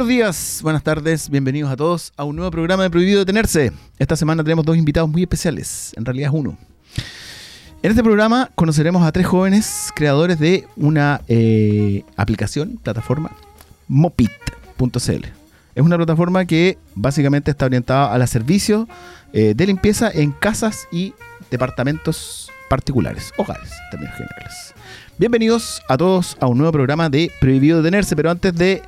Buenos días, buenas tardes, bienvenidos a todos a un nuevo programa de Prohibido Detenerse. Esta semana tenemos dos invitados muy especiales, en realidad uno. En este programa conoceremos a tres jóvenes creadores de una eh, aplicación, plataforma, mopit.cl. Es una plataforma que básicamente está orientada a los servicios eh, de limpieza en casas y departamentos particulares, hogares en términos generales. Bienvenidos a todos a un nuevo programa de Prohibido Detenerse, pero antes de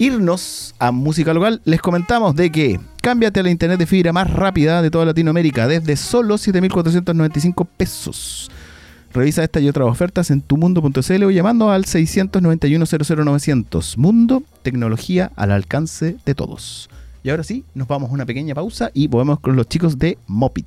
irnos a música local, les comentamos de que cámbiate a la internet de fibra más rápida de toda Latinoamérica desde solo 7.495 pesos. Revisa esta y otras ofertas en tumundo.cl o llamando al 691 00900. Mundo, tecnología al alcance de todos. Y ahora sí, nos vamos a una pequeña pausa y volvemos con los chicos de Mopit.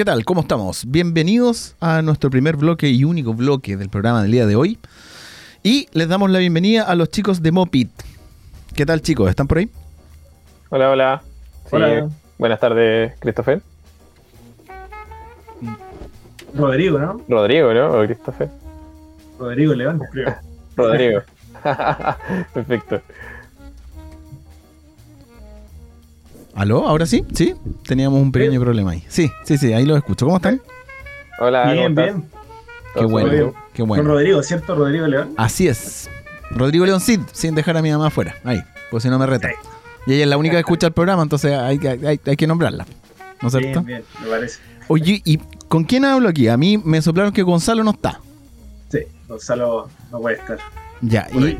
¿Qué tal? ¿Cómo estamos? Bienvenidos a nuestro primer bloque y único bloque del programa del día de hoy. Y les damos la bienvenida a los chicos de Mopit. ¿Qué tal chicos? ¿Están por ahí? Hola, hola. Sí, Hola. Buenas tardes, Christopher. Rodrigo, ¿no? Rodrigo, ¿no? O Christopher. Rodrigo León, creo. Rodrigo. Perfecto. ¿Aló? ¿Ahora sí? ¿Sí? Teníamos un pequeño problema ahí. Sí, sí, sí, ahí los escucho. ¿Cómo están? Hola, Bien, ¿cómo estás? bien. Qué bueno, qué Con bueno. Rodrigo, ¿cierto? Rodrigo León. Así es. Rodrigo León Cid, sin dejar a mi mamá afuera. Ahí, pues si no me reta. Sí. Y ella es la única que escucha el programa, entonces hay, que- hay, hay que nombrarla. ¿No es cierto? Bien, bien, me parece. Oye, ¿y con quién hablo aquí? A mí me soplaron que Gonzalo no está. Sí, Gonzalo no puede estar. Ya, Por ¿y ahí.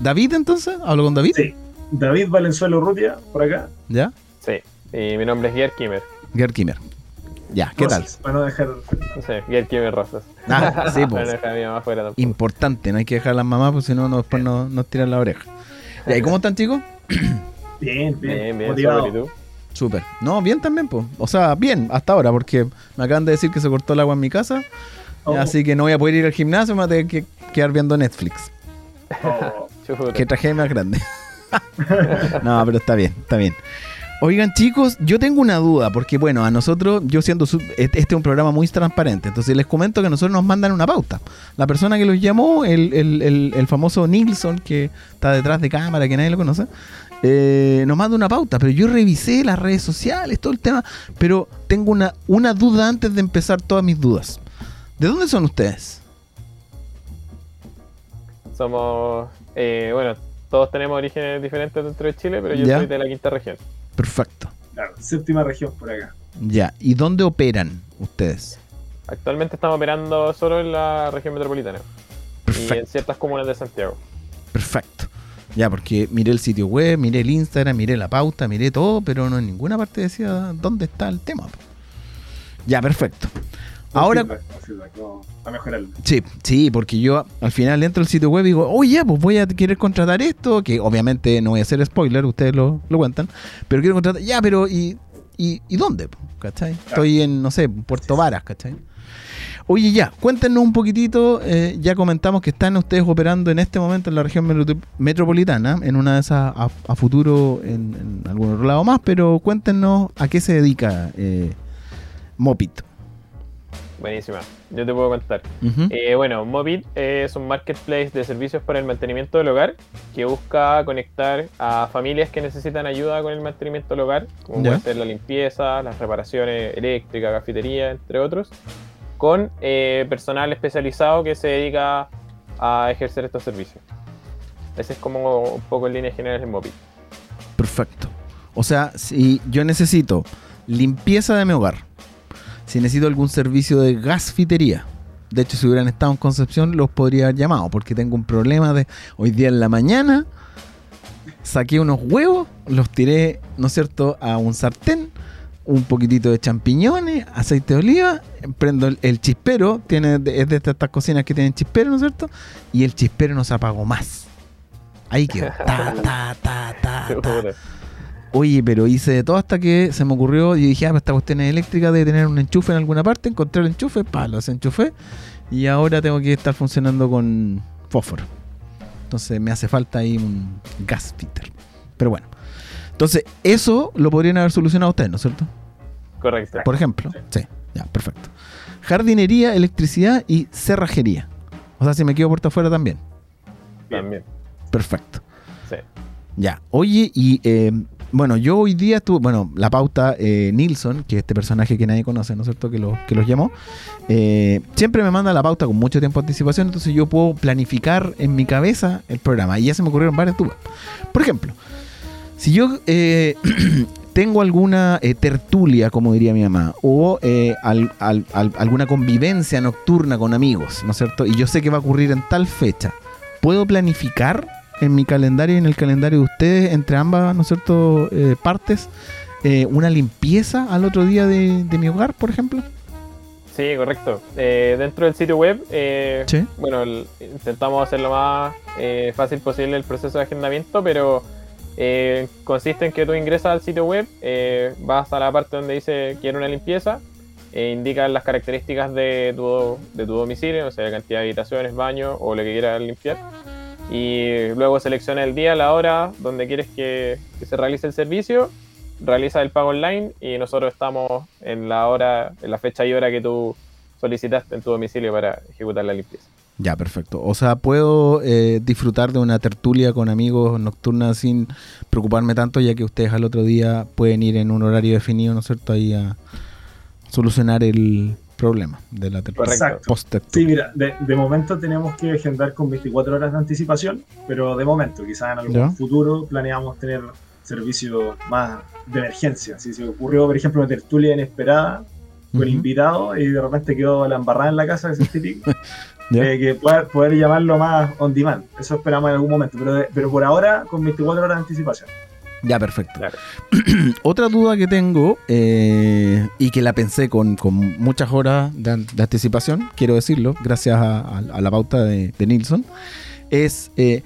David entonces? ¿Hablo con David? Sí. David Valenzuela Urrutia, por acá. ¿Ya? Sí, y mi nombre es Gier Kimmer. Gerd Kimmer. Ya, ¿qué tal? Rosas, Para no dejar. No sé, Gier Kimmer Rosas. Ah, sí, Para no pues. dejar a mi mamá afuera tampoco. Importante, no hay que dejar a las mamás, porque si no, no, después nos, nos tiran la oreja. ¿y cómo están, chicos? Bien, Bien, bien. bien, motivado. ¿y tú? Súper. No, bien también, pues. O sea, bien, hasta ahora, porque me acaban de decir que se cortó el agua en mi casa. Oh, Así que no voy a poder ir al gimnasio, me voy a tener que quedar viendo Netflix. oh. Que traje más grande. no, pero está bien, está bien. Oigan, chicos, yo tengo una duda, porque bueno, a nosotros, yo siendo su- este este es un programa muy transparente, entonces les comento que nosotros nos mandan una pauta. La persona que los llamó, el, el- el- el famoso Nilsson, que está detrás de cámara, que nadie lo conoce, eh, nos manda una pauta, pero yo revisé las redes sociales, todo el tema, pero tengo una, una duda antes de empezar todas mis dudas. ¿De dónde son ustedes? Somos, eh, bueno, todos tenemos orígenes diferentes dentro de Chile, pero yo Ya. soy de la quinta región. Perfecto. claro, séptima región por acá. Ya, ¿y dónde operan ustedes? Actualmente estamos operando solo en la región metropolitana y en Perfecto. ciertas comunas de Santiago. Perfecto. Ya, porque miré el sitio web, miré el Instagram, miré la pauta, miré todo, pero no en ninguna parte decía dónde está el tema. Ya, perfecto. Ahora, Feedback, feedback, no, a mejorarlo. sí, sí, porque yo al final entro al sitio web y digo, oye, pues voy a querer contratar esto, que obviamente no voy a hacer spoiler, ustedes lo, lo cuentan, pero quiero contratar, ya, pero ¿y, y, y dónde? ¿Cachai? Estoy en, no sé, Puerto Varas, ¿cachai? Oye, ya, cuéntenos un poquitito. eh, ya comentamos que están ustedes operando en este momento en la región metro- metropolitana, en una de esas a, a futuro en, en algún otro lado más, pero cuéntenos a qué se dedica eh, Mopit. Buenísima, yo te puedo contar. Eh, bueno, Mobit es un marketplace de servicios para el mantenimiento del hogar que busca conectar a familias que necesitan ayuda con el mantenimiento del hogar, como puede ser la limpieza, las reparaciones eléctricas, cafetería, entre otros, con eh, personal especializado que se dedica a ejercer estos servicios. Ese es como un poco en líneas generales el Mobit. Perfecto. O sea, si yo necesito limpieza de mi hogar, si necesito algún servicio de gasfitería, de hecho, si hubieran estado en Concepción, los podría haber llamado, porque tengo un problema de hoy día en la mañana. Saqué unos huevos, los tiré, ¿no es cierto?, a un sartén, un poquitito de champiñones, aceite de oliva, prendo el, el chispero, tiene, es de estas, estas cocinas que tienen chispero, ¿no es cierto? Y el chispero no se apagó más. Ahí quedó. Ta, ta, ta, ta, ta. Oye, pero hice de todo hasta que se me ocurrió y dije, ah, esta cuestión es eléctrica de tener un enchufe en alguna parte, encontré el enchufe, pa, lo desenchufé y ahora tengo que estar funcionando con fósforo. Entonces me hace falta ahí un gas fitter. Pero bueno. Entonces, eso lo podrían haber solucionado ustedes, ¿no es cierto? Correcto. Por ejemplo. Sí, ya, perfecto. Jardinería, electricidad y cerrajería. O sea, si me quedo puerta afuera también. También. Perfecto. Sí. Ya, oye, y eh, bueno, yo hoy día estuve, bueno, la pauta eh, Nilsson, que es este personaje que nadie conoce, ¿no es cierto?, que, lo- que los llamó, eh, siempre me manda la pauta con mucho tiempo de anticipación, entonces yo puedo planificar en mi cabeza el programa. Y ya se me ocurrieron varias dudas. Por ejemplo, si yo eh, tengo alguna eh, tertulia, como diría mi mamá, o al- al- al- alguna convivencia nocturna con amigos, ¿no es cierto? Y yo sé que va a ocurrir en tal fecha, ¿puedo planificar en mi calendario y en el calendario de ustedes, entre ambas, ¿no es cierto?, eh, partes, eh, una limpieza al otro día de, de mi hogar, por ejemplo? Sí, correcto. Eh, dentro del sitio web, eh, Sí. bueno, el- intentamos hacer lo más eh, fácil posible el proceso de agendamiento, pero eh, consiste en que tú ingresas al sitio web, eh, vas a la parte donde dice quiero una limpieza, e indicas las características de tu, de tu domicilio, o sea, cantidad de habitaciones, baño o lo que quieras limpiar. Y luego selecciona el día, la hora donde quieres que, se realice el servicio, realiza el pago online y nosotros estamos en la hora, en la fecha y hora que tú solicitaste en tu domicilio para ejecutar la limpieza. Ya, perfecto. O sea, puedo eh, disfrutar de una tertulia con amigos nocturna sin preocuparme tanto, ya que ustedes al otro día pueden ir en un horario definido, ¿no es cierto?, ahí a solucionar el problema de la. Exacto. post Sí, mira, de, de momento tenemos que agendar con 24 horas de anticipación, pero de momento, quizás en algún Ya. futuro planeamos tener servicio más de emergencia. Si se ocurrió, por ejemplo, una tertulia inesperada con Ujú. invitados y de repente quedó la embarrada en la casa, ese es típico, eh, que poder, poder llamarlo más on demand. Eso esperamos en algún momento, pero, de- pero por ahora con 24 horas de anticipación. Ya, perfecto. Claro. Otra duda que tengo, eh, y que la pensé con, con muchas horas de, an- de anticipación, quiero decirlo, gracias a, a- a la pauta de, de Nilsson, es eh,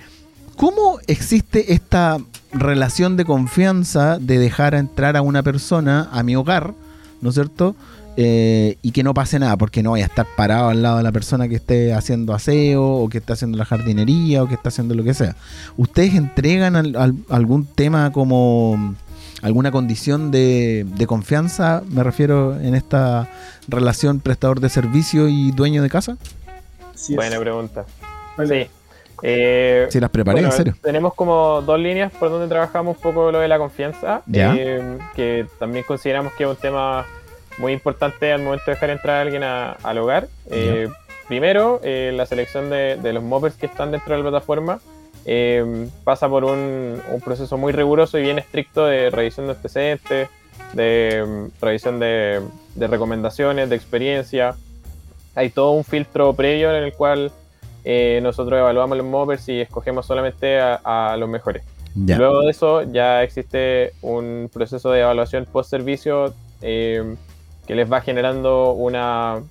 cómo existe esta relación de confianza de dejar entrar a una persona a mi hogar, ¿no es cierto? Eh, y que no pase nada, porque no voy a estar parado al lado de la persona que esté haciendo aseo, o que esté haciendo la jardinería, o que esté haciendo lo que sea. ¿Ustedes entregan al- al- algún tema como alguna condición de, de confianza, me refiero en esta relación prestador de servicio y dueño de casa? Buena pregunta. Vale. Sí. Eh, Si las preparé, bueno, en serio. Tenemos como dos líneas por donde trabajamos un poco lo de la confianza, Ya. eh, que también consideramos que es un tema muy importante al momento de dejar entrar a alguien a- al hogar. Eh, primero, eh, la selección de, de los moppers que están dentro de la plataforma eh, pasa por un, un proceso muy riguroso y bien estricto de revisión de antecedentes, de mm, revisión de, de recomendaciones, de experiencia. Hay todo un filtro previo en el cual eh, nosotros evaluamos los moppers y escogemos solamente a, a los mejores. Luego de eso ya existe un proceso de evaluación post servicio eh, que les va generando una,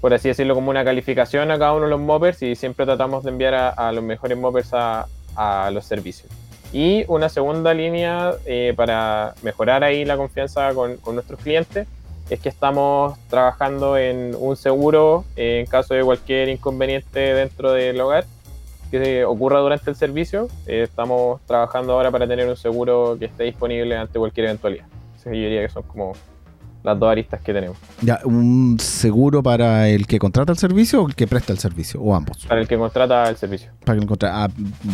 por así decirlo, como una calificación a cada uno de los moppers y siempre tratamos de enviar a, a los mejores moppers a, a los servicios. Y una segunda línea eh, para mejorar ahí la confianza con, con nuestros clientes es que estamos trabajando en un seguro eh, en caso de cualquier inconveniente dentro del hogar que ocurra durante el servicio. Eh, estamos trabajando ahora para tener un seguro que esté disponible ante cualquier eventualidad. Que yo diría que son como las dos aristas que tenemos. Ya, ¿Un seguro para el que contrata el servicio o el que presta el servicio? O ambos. Para el que contrata el servicio. Para que el contra- ah,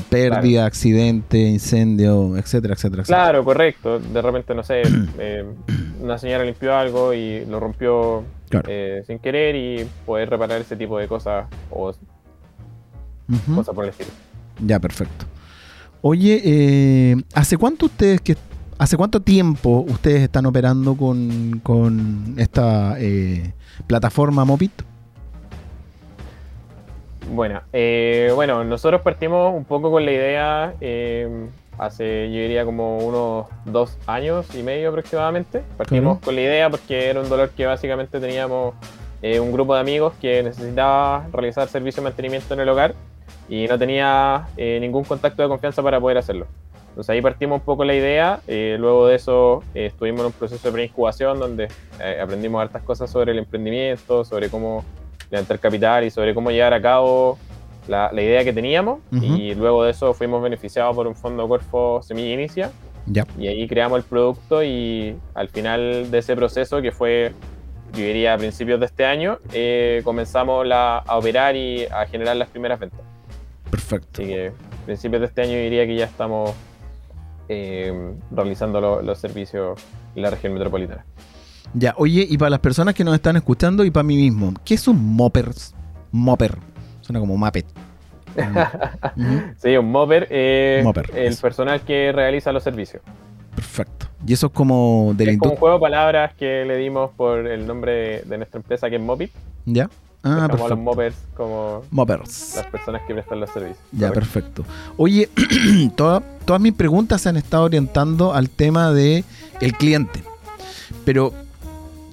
pérdida, accidente, incendio, etcétera, etcétera, etcétera. Claro, correcto. De repente, no sé, eh, una señora limpió algo y lo rompió Claro. eh, sin querer y poder reparar ese tipo de cosas o cosas por el estilo. Ya, perfecto. Oye, eh, ¿hace cuánto ustedes que hace cuánto tiempo ustedes están operando con, con esta eh, plataforma Mopit? Bueno, eh, bueno, nosotros partimos un poco con la idea eh, hace, yo diría, como unos dos años y medio aproximadamente. Partimos con la idea porque era un dolor que básicamente teníamos eh, un grupo de amigos que necesitaba realizar servicio de mantenimiento en el hogar y no tenía eh, ningún contacto de confianza para poder hacerlo. Entonces ahí partimos un poco la idea, eh, luego de eso eh, estuvimos en un proceso de preincubación donde eh, aprendimos hartas cosas sobre el emprendimiento, sobre cómo levantar capital y sobre cómo llevar a cabo la, la idea que teníamos. Y luego de eso fuimos beneficiados por un fondo Corfo Semilla Inicia y ahí creamos el producto y al final de ese proceso, que fue, yo diría, a principios de este año, comenzamos la- a operar y a generar las primeras ventas. Perfecto. Así que principios de este año diría que ya estamos eh, realizando lo- los servicios en la región metropolitana. Ya, oye, y para las personas que nos están escuchando y para mí mismo, ¿qué es un moppers? Mopper. Suena como Muppet. Sí, un mopper es el eso. personal que realiza los servicios. Perfecto. Y eso es como de la es como un industria. juego de palabras que le dimos por el nombre de, de nuestra empresa que es Mopit. ¿Ya? Ah, a los perfecto. moppers como Moppers. las personas que prestan los servicios. Ya, perfecto. Oye, toda- todas mis preguntas se han estado orientando al tema de el cliente. Pero,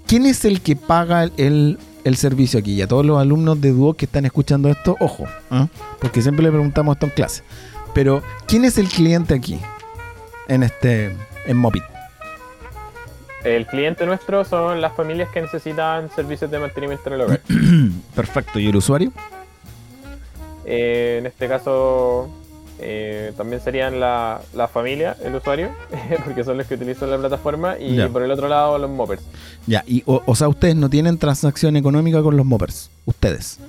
¿quién es el que paga el, el servicio aquí? Y a todos los alumnos de Duo que están escuchando esto, ojo, ¿ah? porque siempre le preguntamos esto en clase. Pero, ¿quién es el cliente aquí? En este, en Mopit. El cliente nuestro son las familias que necesitan servicios de mantenimiento en el hogar. Perfecto. ¿Y el usuario? Eh, en este caso eh, también serían la, la familia, el usuario, porque son los que utilizan la plataforma, y Ya. por el otro lado los moppers. Ya, y, o, o sea, ustedes no tienen transacción económica con los Moppers. Ustedes.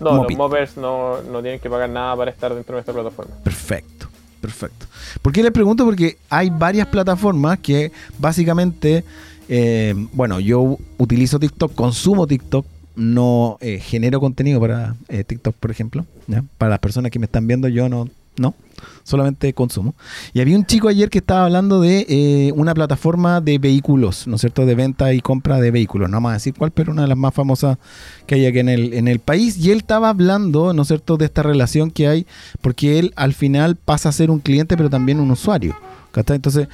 No, Mopit. los moppers no, no tienen que pagar nada para estar dentro de nuestra plataforma. Perfecto, perfecto. ¿Por qué les pregunto? Porque hay varias plataformas que básicamente, eh, bueno, yo utilizo TikTok, consumo TikTok no eh, genero contenido para eh, TikTok, por ejemplo. Para las personas que me están viendo, yo no, no, solamente consumo. Y había un chico ayer que estaba hablando de eh, una plataforma de vehículos, ¿no es cierto? De venta y compra de vehículos. No vamos a decir cuál, pero una de las más famosas que hay aquí en el, en el país. Y él estaba hablando, ¿no es cierto?, de esta relación que hay, porque él al final pasa a ser un cliente, pero también un usuario. ¿cachai? Entonces,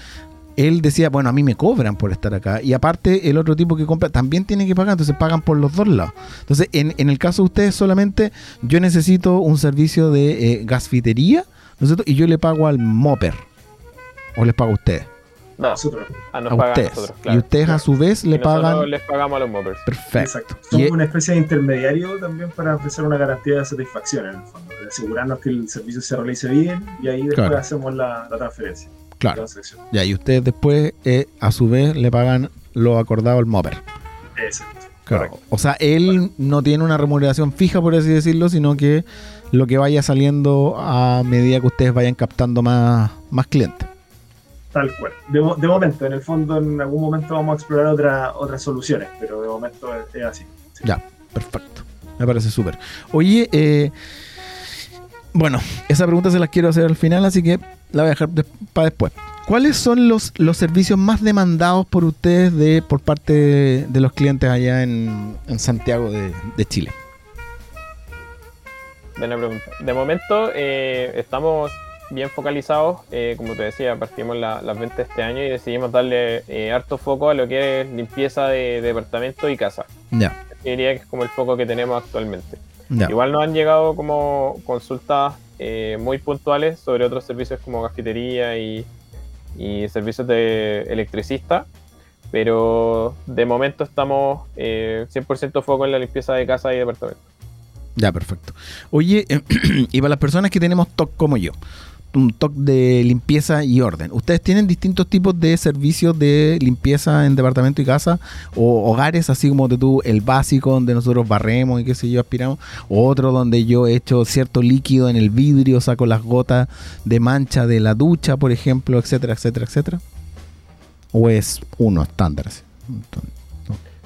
él decía, bueno, a mí me cobran por estar acá. Y aparte, el otro tipo que compra también tiene que pagar, entonces pagan por los dos lados. Entonces, en, en el caso de ustedes solamente, yo necesito un servicio de eh, gasfitería, ¿no es cierto? Y yo le pago al Mopper. ¿O les pago a ustedes? No, Nosotros. ah, nos a pagan ustedes. nosotros, Y ustedes a su vez le Y nosotros pagan... les pagamos a los moppers. Perfecto. Exacto. Y- Somos una especie de intermediario también para ofrecer una garantía de satisfacción en el fondo, de asegurarnos que el servicio se realice bien y ahí después Claro. hacemos la, la transferencia. La Claro. Ya, y ustedes después, eh, a su vez, le pagan lo acordado al Mopper. Exacto. Claro. Correcto. O sea, él no tiene una remuneración fija, por así decirlo, sino que lo que vaya saliendo a medida que ustedes vayan captando más, más clientes. Tal cual. De, mo- de momento, en el fondo, en algún momento vamos a explorar otra, otras soluciones, pero de momento es, es así. Sí. Ya, perfecto. Me parece súper. Oye, eh, bueno, esa pregunta se las quiero hacer al final, así que la voy a dejar para después. ¿Cuáles son los, los servicios más demandados por ustedes de por parte de, de los clientes allá en, en Santiago de, de Chile? Buena pregunta. De momento eh, estamos bien focalizados. eh, como te decía, partimos la- las ventas este año y decidimos darle eh, harto foco a lo que es limpieza de departamento y casa. Ya, Yo diría que es como el foco que tenemos actualmente. ya. Igual nos han llegado como consultas eh, muy puntuales sobre otros servicios como cafetería y, servicios de electricista, pero de momento estamos eh, 100% foco en la limpieza de casa y departamento. Ya, perfecto. Oye, y para las personas que tenemos TOC como yo, un TOC de limpieza y orden, ¿ustedes tienen distintos tipos de servicios de limpieza en departamento y casa? ¿O hogares, así como de tú, el básico donde nosotros barremos y qué sé yo, aspiramos? ¿O otro donde yo echo cierto líquido en el vidrio, saco las gotas de mancha de la ducha, por ejemplo, etcétera, etcétera, etcétera? ¿O es uno estándar? así?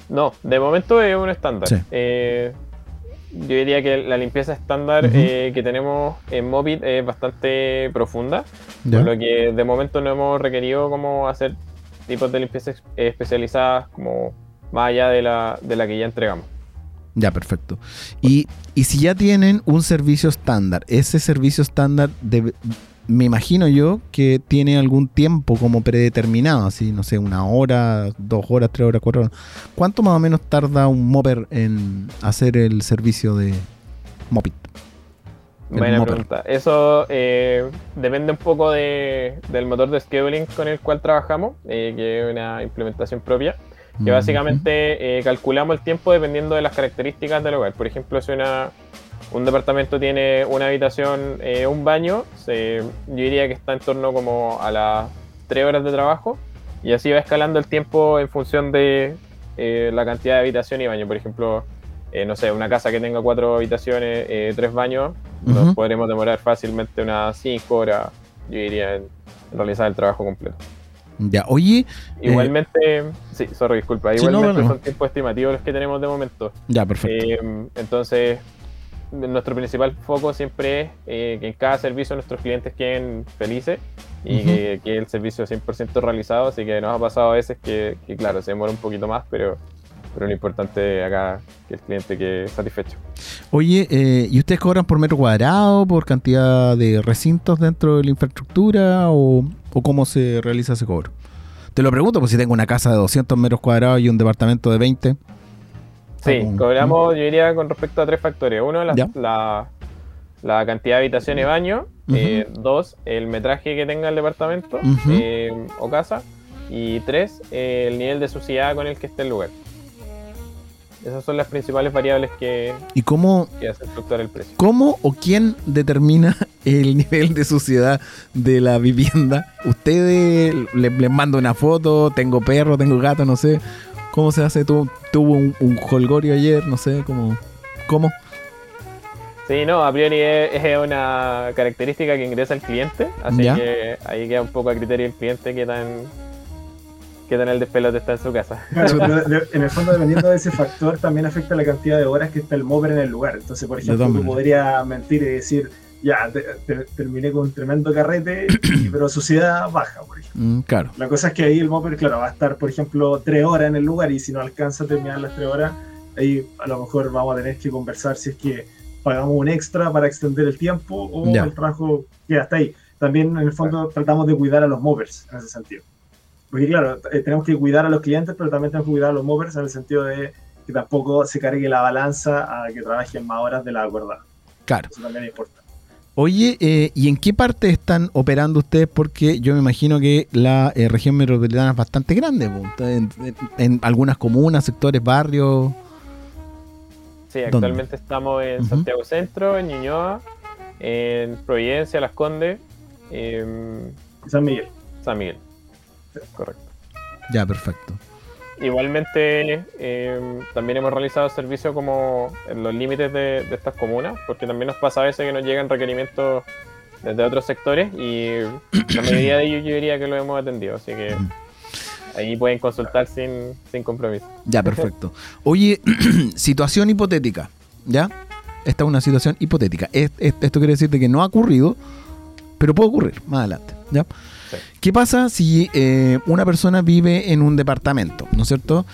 No, de momento es un estándar. Sí. Eh, yo diría que la limpieza estándar eh, que tenemos en Mopit es bastante profunda, por lo que de momento no hemos requerido como hacer tipos de limpieza ex- especializadas como más allá de la, de la que ya entregamos. Ya, perfecto. Y, y si ya tienen un servicio estándar, ese servicio estándar, de, me imagino yo que tiene algún tiempo como predeterminado, así, no sé, una hora, dos horas, tres horas, cuatro horas. ¿Cuánto más o menos tarda un mopper en hacer el servicio de Mopit? El Buena mopper. pregunta. Eso eh, depende un poco de- del motor de scheduling con el cual trabajamos, eh, que es una implementación propia. que básicamente eh, calculamos el tiempo dependiendo de las características del hogar. Por ejemplo, si una, un departamento tiene una habitación, eh, un baño, se- yo diría que está en torno como a las 3 horas de trabajo y así va escalando el tiempo en función de eh, la cantidad de habitación y baño. Por ejemplo, eh, no sé, una casa que tenga cuatro habitaciones, eh, tres baños, nos Ujú. podremos demorar fácilmente unas 5 horas, yo diría, en- realizar el trabajo completo. Ya, oye, Igualmente, sí, sorry, disculpa. Sí, no, Igualmente bueno. son tiempos estimativos los que tenemos de momento. ya, perfecto. Eh, entonces, nuestro principal foco siempre es eh, que en cada servicio nuestros clientes queden felices y que, que el servicio 100% realizado. Así que nos ha pasado a veces que, que, claro, se demora un poquito más, pero, pero lo importante acá es que el cliente quede satisfecho. Oye, eh, ¿y ustedes cobran por metro cuadrado, por cantidad de recintos dentro de la infraestructura o, o cómo se realiza ese cobro? Te lo pregunto, pues si tengo una casa de 200 metros cuadrados y un departamento de 20. Sí, cobramos, yo diría, con respecto a tres factores. Uno, la, la, la cantidad de habitaciones y baño. Eh, dos, el metraje que tenga el departamento eh, o casa. Y tres, eh, el nivel de suciedad con el que esté el lugar. Esas son las principales variables que, ¿Y cómo, que hacen fluctuar el precio. cómo o quién determina el nivel de suciedad de la vivienda? ¿Ustedes le- les mando una foto? ¿Tengo perro? ¿Tengo gato? No sé. ¿Cómo se hace? ¿Tu- ¿Tuvo un, un holgorio ayer? No sé. ¿Cómo? ¿Cómo? Sí, no, a priori es, es una característica que ingresa el cliente, así Ya. que ahí queda un poco a criterio del cliente qué tan, que tener el despelote está en su casa. Claro, en el fondo, dependiendo de ese factor, también afecta la cantidad de horas que está el mover en el lugar. Entonces, por ejemplo, tú podrías mentir y decir, ya, te- te- terminé con un tremendo carrete, y- pero sociedad baja, por ejemplo. Mm, claro. La cosa es que ahí el mover, claro, va a estar, por ejemplo, tres horas en el lugar y si no alcanza a terminar las tres horas, ahí a lo mejor vamos a tener que conversar si es que pagamos un extra para extender el tiempo o Ya. el trabajo queda hasta ahí. También, en el fondo, tratamos de cuidar a los movers en ese sentido. Porque, claro, eh, tenemos que cuidar a los clientes, pero también tenemos que cuidar a los movers en el sentido de que tampoco se cargue la balanza a que trabajen más horas de la acuerda. Claro. Eso también es importante. Oye, eh, ¿y en qué parte están operando ustedes? Porque yo me imagino que la eh, región metropolitana es bastante grande, en, en- en algunas comunas, sectores, barrios. Sí, ¿Dónde? actualmente estamos en. Santiago Centro, en Ñuñoa, en Providencia, Las Condes, en San Miguel. San Miguel. Correcto. Ya, perfecto. Igualmente, eh, también hemos realizado servicio como en los límites de, estas comunas, porque también nos pasa a veces que nos llegan requerimientos desde otros sectores y la mayoría de ellos yo diría que lo hemos atendido, así que ahí pueden consultar sin, sin compromiso. Ya, perfecto. Oye, situación hipotética, ¿ya? Esta es una situación hipotética. Es- es- esto quiere decir de que no ha ocurrido, pero puede ocurrir más adelante, ¿ya? ¿Qué pasa si eh, una persona vive en un departamento, ¿no es cierto?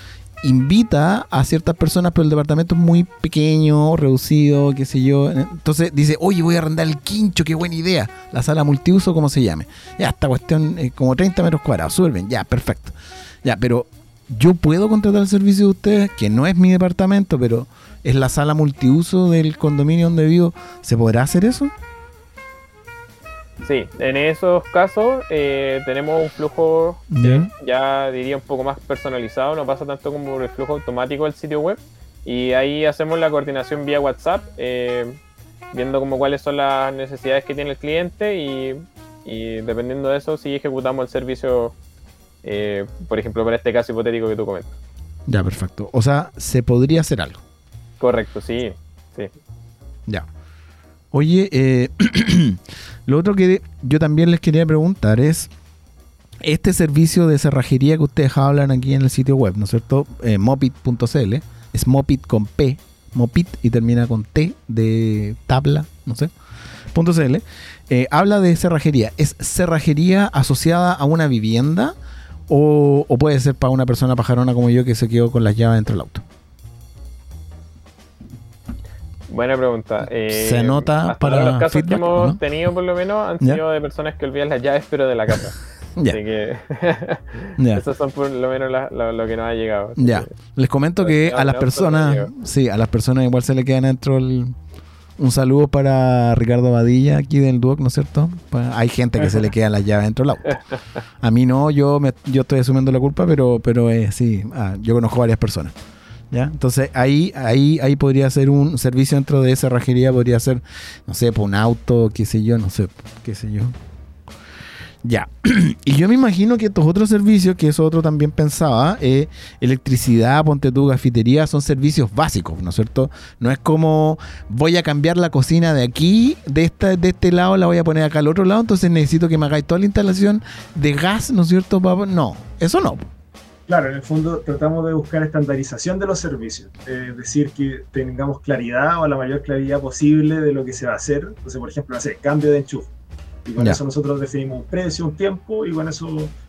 Invita a ciertas personas, pero el departamento es muy pequeño, reducido, qué sé yo. Entonces dice, oye, voy a arrendar el quincho, qué buena idea. La sala multiuso, como se llame. Ya, esta cuestión, eh, como 30 metros cuadrados, bien, ya, perfecto. Ya, pero yo puedo contratar el servicio de ustedes, que no es mi departamento, pero es la sala multiuso del condominio donde vivo. ¿Se podrá hacer eso? Sí, en esos casos eh, tenemos un flujo Ya. ya diría un poco más personalizado, no pasa tanto como el flujo automático del sitio web. Y ahí hacemos la coordinación vía WhatsApp, eh, viendo como cuáles son las necesidades que tiene el cliente y, y dependiendo de eso, si ejecutamos el servicio, eh, por ejemplo, para este caso hipotético que tú comentas. Ya, perfecto. O sea, se podría hacer algo. Correcto, sí, sí. Ya. Oye, eh, lo otro que yo también les quería preguntar es este servicio de cerrajería que ustedes hablan aquí en el sitio web, ¿no es cierto? Eh, mopit.cl, es mopit con P, mopit y termina con T de tabla, no sé, .cl. Eh, habla de cerrajería. ¿Es cerrajería asociada a una vivienda o, o puede ser para una persona pajarona como yo que se quedó con las llaves dentro del auto? Buena pregunta. Eh, ¿Se anota hasta para los casos feedback, que hemos no? tenido, por lo menos, han sido de personas que olvidan las llaves, pero de la casa. Así que ya. esos son por lo menos la- lo, lo que nos ha llegado. Ya, les comento que a las personas, sí, a las personas igual se le quedan dentro el, un saludo para Ricardo Badilla aquí del Duoc, ¿no es cierto? Pa- Hay gente que se le quedan las llaves dentro del auto. A mí no, yo me, yo estoy asumiendo la culpa, pero, pero eh, sí, ah, yo conozco varias personas. ¿Ya? Entonces ahí, ahí, ahí podría ser un servicio dentro de esa cerrajería, podría ser, no sé, por un auto, qué sé yo, no sé, qué sé yo. Ya. y yo me imagino que estos otros servicios, que eso otro también pensaba, eh, electricidad, ponte tu cafetería, son servicios básicos, ¿no es cierto? No es como voy a cambiar la cocina de aquí, de esta, de este lado, la voy a poner acá al otro lado, entonces necesito que me hagáis toda la instalación de gas, ¿no es cierto? No, eso no. Claro, en el fondo tratamos de buscar estandarización de los servicios, eh, es decir, que tengamos claridad o la mayor claridad posible de lo que se va a hacer. Entonces, por ejemplo, hacer cambio de enchufe. Y con Ya. eso nosotros definimos un precio, un tiempo y con eso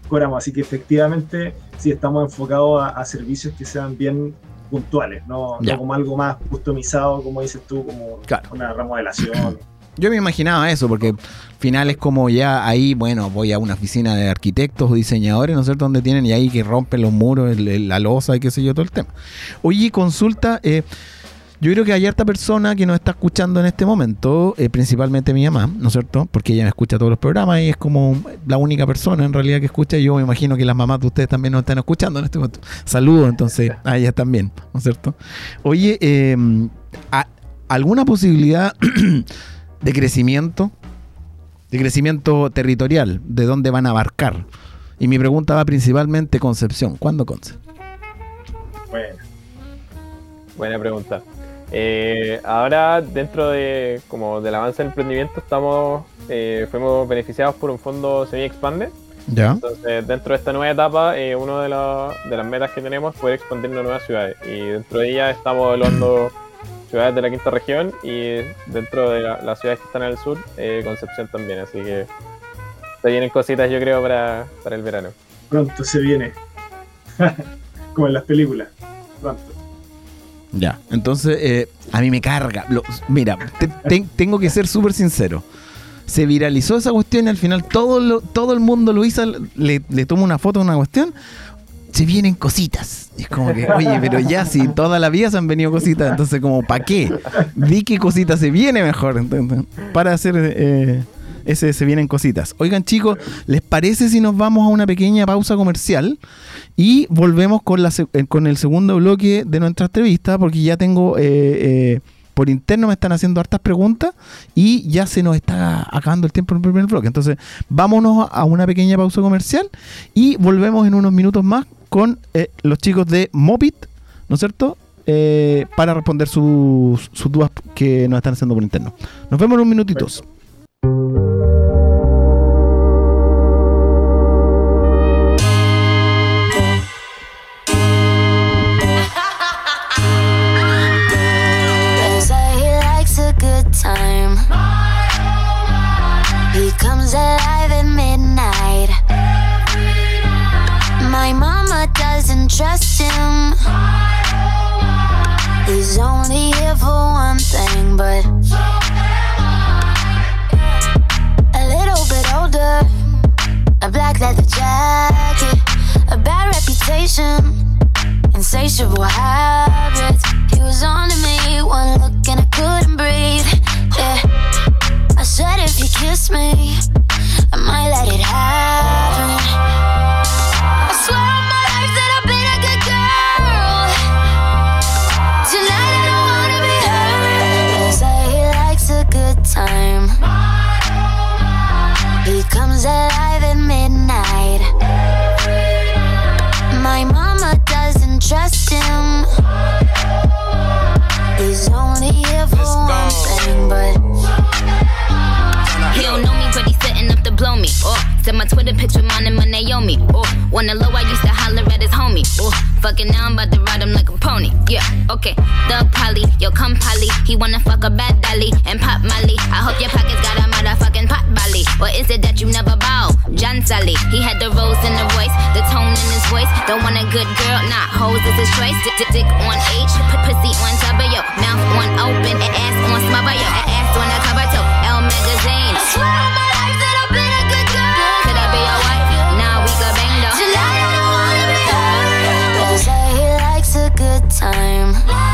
cobramos. Así que efectivamente sí estamos enfocados a, a servicios que sean bien puntuales, no, no como algo más customizado, como dices tú, como Claro. una remodelación. Yo me imaginaba eso, porque al final es como ya ahí, bueno, voy a una oficina de arquitectos o diseñadores, ¿no es cierto? Donde tienen y ahí que rompen los muros, la losa y qué sé yo, todo el tema. Oye, consulta, eh, yo creo que hay harta persona que nos está escuchando en este momento, eh, principalmente mi mamá, ¿no es cierto? Porque ella me escucha todos los programas y es como la única persona en realidad que escucha. Yo me imagino que las mamás de ustedes también nos están escuchando en este momento. Saludos entonces a ellas también, ¿no es cierto? Oye, ¿a- ¿alguna posibilidad de crecimiento? De crecimiento territorial, ¿de dónde van a abarcar? Y mi pregunta va principalmente Concepción. ¿Cuándo Conce? Bueno, Buena pregunta. Eh, ahora, dentro de como del avance del emprendimiento, estamos eh, fuimos beneficiados por un fondo Semi Expande, Ya. Entonces, dentro de esta nueva etapa, eh, una de, los- de las metas que tenemos es poder expandirnos a nuevas ciudades. Y dentro de ellas estamos evaluando ciudades de la quinta región y dentro de la- las ciudades que están en el sur, eh, Concepción también. Así que se vienen cositas, yo creo, para, para el verano. Pronto se viene. Como en las películas. Pronto. Ya. Entonces, eh, a mí me carga. Lo- mira, te- te- tengo que ser súper sincero. Se viralizó esa cuestión y al final todo, lo- todo el mundo lo hizo, le, le toma una foto a una cuestión. Se vienen cositas. Es como que, oye, pero ya si toda la vida se han venido cositas, entonces como, ¿para qué? Di qué cositas se viene mejor. entonces, para hacer eh, ese se vienen cositas. Oigan chicos, ¿les parece si nos vamos a una pequeña pausa comercial? Y volvemos con, la, eh, con el segundo bloque de nuestra entrevista, porque ya tengo, eh, eh, por interno me están haciendo hartas preguntas y ya se nos está acabando el tiempo en el primer bloque. Entonces, vámonos a una pequeña pausa comercial y volvemos en unos minutos más con eh, los chicos de Mopit, ¿no es cierto? Eh, para responder sus, dudas que nos están haciendo por interno. Nos vemos en un minutitos. Send my Twitter picture, mine and my Naomi. Oh, wanna low, I used to holler at his homie. Oh, fucking now I'm about to ride him like a pony. Yeah, okay. Thug Polly, yo, come Polly. He wanna fuck a bad dolly and pop Molly. I hope your pockets got a motherfucking pot belly. Or is it that you never bow? John Sally, he had the rose in the voice, the tone in his voice. Don't want a good girl, nah, hoes is his choice. Dick, dick, dick on H, pussy on W, mouth on open, and ass on smother, yo, ass on the cover toe. L magazine. Time.